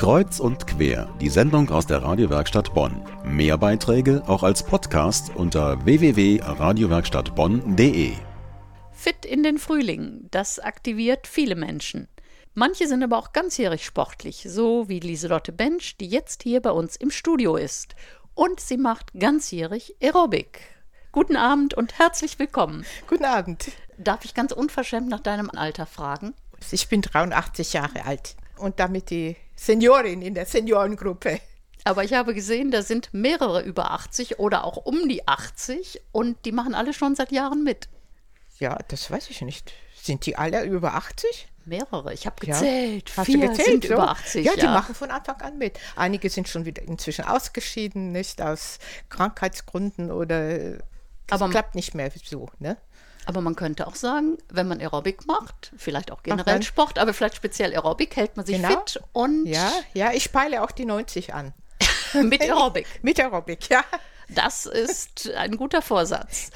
Kreuz und quer, die Sendung aus der Radiowerkstatt Bonn. Mehr Beiträge auch als Podcast unter www.radiowerkstattbonn.de. Fit in den Frühling, das aktiviert viele Menschen. Manche sind aber auch ganzjährig sportlich, so wie Lieselotte Bench, die jetzt hier bei uns im Studio ist. Und sie macht ganzjährig Aerobic. Guten Abend und herzlich willkommen. Guten Abend. Darf ich ganz unverschämt nach deinem Alter fragen? Ich bin 83 Jahre alt und damit die Seniorin in der Seniorengruppe. Aber ich habe gesehen, da sind mehrere über 80 oder auch um die 80 und die machen alle schon seit Jahren mit. Ja, das weiß ich nicht. Sind die alle über 80? Mehrere. Ich habe gezählt. Ja. Hast Vier du gezählt? sind so? über 80. Ja, die machen von Anfang an mit. Einige sind schon wieder inzwischen ausgeschieden, nicht aus Krankheitsgründen oder es Aber- klappt nicht mehr so. Ne? Aber man könnte auch sagen, wenn man Aerobic macht, vielleicht auch generell dann- Sport, aber vielleicht speziell Aerobic, hält man sich Genau. fit und Ja, ja, ich peile auch die 90 an. mit Aerobic. Mit Aerobic, ja. Das ist ein guter Vorsatz.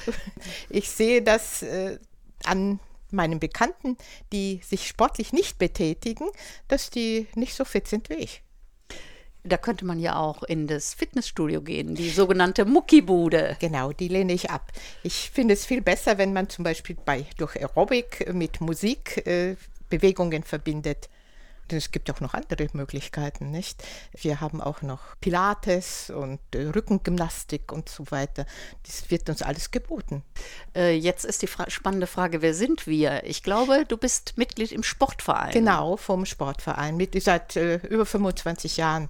Ich sehe das äh, an meinen Bekannten, die sich sportlich nicht betätigen, dass die nicht so fit sind wie ich. Da könnte man ja auch in das Fitnessstudio gehen, die sogenannte Muckibude. Genau, die lehne ich ab. Ich finde es viel besser, wenn man zum Beispiel bei, durch Aerobic mit Musik äh, Bewegungen verbindet. Es gibt auch noch andere Möglichkeiten, nicht? Wir haben auch noch Pilates und äh, Rückengymnastik und so weiter. Das wird uns alles geboten. Äh, jetzt ist die fra spannende Frage, wer sind wir? Ich glaube, du bist Mitglied im Sportverein. Genau, vom Sportverein. Mit, seit äh, über 25 Jahren.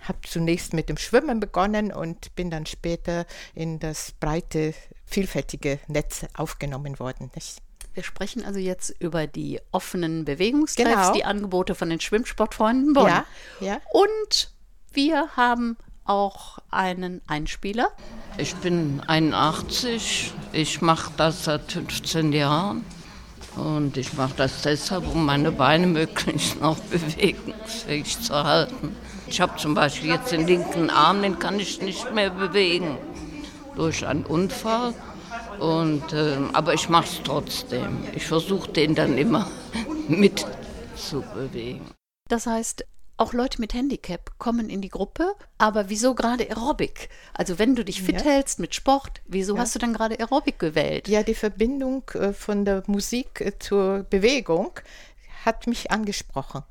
Habe zunächst mit dem Schwimmen begonnen und bin dann später in das breite, vielfältige Netz aufgenommen worden. Nicht? Wir sprechen also jetzt über die offenen Bewegungstreffs, Genau. die Angebote von den Schwimmsportfreunden Bonn. Ja, ja. Und wir haben auch einen Einspieler. Ich bin 81, ich mache das seit 15 Jahren und ich mache das deshalb, um meine Beine möglichst noch bewegungsfähig zu halten. Ich habe zum Beispiel jetzt den linken Arm, den kann ich nicht mehr bewegen durch einen Unfall. Und, ähm, aber ich mache es trotzdem. Ich versuche den dann immer mit zu bewegen. Das heißt, auch Leute mit Handicap kommen in die Gruppe, aber wieso gerade Aerobic? Also wenn du dich fit Ja. hältst mit Sport, wieso hast du dann gerade Aerobic gewählt? Ja, die Verbindung äh, von der Musik äh, zur Bewegung hat mich angesprochen.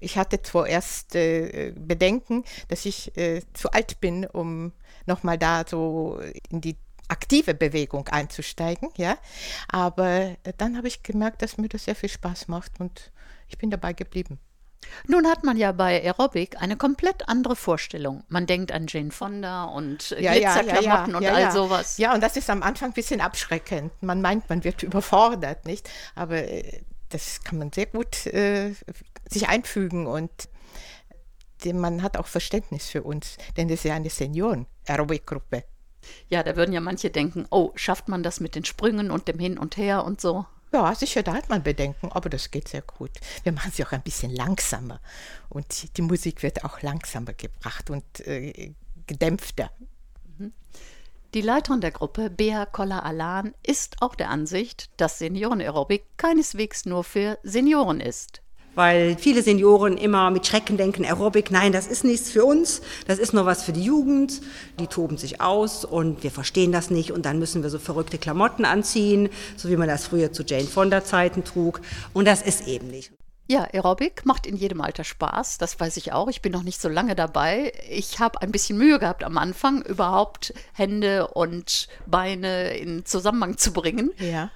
Ich hatte zuerst äh, Bedenken, dass ich äh, zu alt bin, um nochmal da so in die aktive Bewegung einzusteigen, ja. Aber äh, dann habe ich gemerkt, dass mir das sehr viel Spaß macht und ich bin dabei geblieben. Nun hat man ja bei Aerobic eine komplett andere Vorstellung. Man denkt an Jane Fonda und äh, Glitzerklamotten und all ja. sowas. Ja, und das ist am Anfang ein bisschen abschreckend. Man meint, man wird überfordert, nicht? Aber äh, das kann man sehr gut äh, sich einfügen und man hat auch Verständnis für uns, denn das ist ja eine Senioren-Aerobic-Gruppe. Ja, da würden ja manche denken, oh, schafft man das mit den Sprüngen und dem Hin und Her und so? Ja, sicher, da hat man Bedenken, aber das geht sehr gut. Wir machen sie auch ein bisschen langsamer und die Musik wird auch langsamer gebracht und äh, gedämpfter. Die Leiterin der Gruppe, Bea Koller-Alan, ist auch der Ansicht, dass Senioren-Aerobic keineswegs nur für Senioren ist. Weil viele Senioren immer mit Schrecken denken, Aerobic, nein, das ist nichts für uns, das ist nur was für die Jugend. Die toben sich aus und wir verstehen das nicht und dann müssen wir so verrückte Klamotten anziehen, so wie man das früher zu Jane Fonda Zeiten trug. Und das ist eben nicht. Ja, Aerobic macht in jedem Alter Spaß, das weiß ich auch. Ich bin noch nicht so lange dabei. Ich habe ein bisschen Mühe gehabt am Anfang, überhaupt Hände und Beine in Zusammenhang zu bringen. Ja.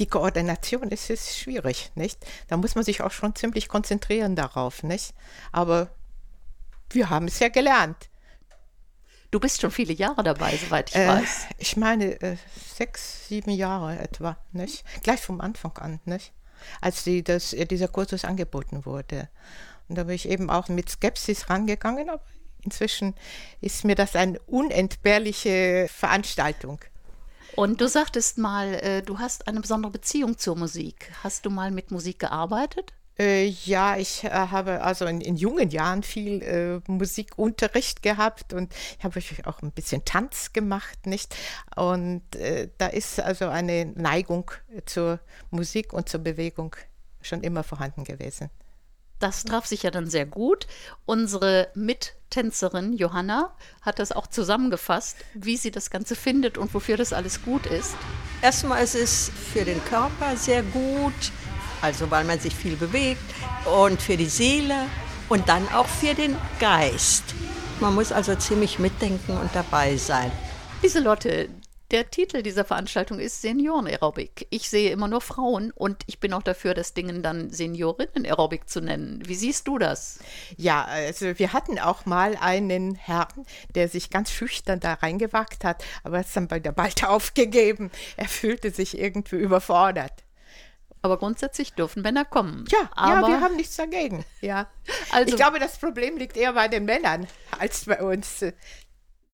Die Koordination ist, ist schwierig, nicht? Da muss man sich auch schon ziemlich konzentrieren darauf, nicht? Aber wir haben es ja gelernt. Du bist schon viele Jahre dabei, soweit ich Äh, weiß. ich meine, äh, sechs, sieben Jahre etwa, nicht? Gleich vom Anfang an, nicht? Als die, das, äh, dieser Kursus angeboten wurde. Und da bin ich eben auch mit Skepsis rangegangen, aber inzwischen ist mir das eine unentbehrliche Veranstaltung. Und du sagtest mal, äh, du hast eine besondere Beziehung zur Musik. Hast du mal mit Musik gearbeitet? Äh, ja, ich äh, habe also in, in jungen Jahren viel äh, Musikunterricht gehabt und ich habe auch ein bisschen Tanz gemacht, nicht? Und da ist also eine Neigung zur Musik und zur Bewegung schon immer vorhanden gewesen. Das traf sich ja dann sehr gut. Unsere Mittänzerin Johanna hat das auch zusammengefasst, wie sie das Ganze findet und wofür das alles gut ist. Erstmal ist es für den Körper sehr gut, also weil man sich viel bewegt und für die Seele und dann auch für den Geist. Man muss also ziemlich mitdenken und dabei sein. Lieselotte, der Titel dieser Veranstaltung ist Senioren-Aerobic. Ich sehe immer nur Frauen und ich bin auch dafür, das Ding dann Seniorinnen-Aerobic zu nennen. Wie siehst du das? Ja, also wir hatten auch mal einen Herrn, der sich ganz schüchtern da reingewagt hat, aber es dann bald aufgegeben. Er fühlte sich irgendwie überfordert. Aber grundsätzlich dürfen Männer kommen. Ja, aber ja, wir haben nichts dagegen. Ja. Also- ich glaube, das Problem liegt eher bei den Männern als bei uns.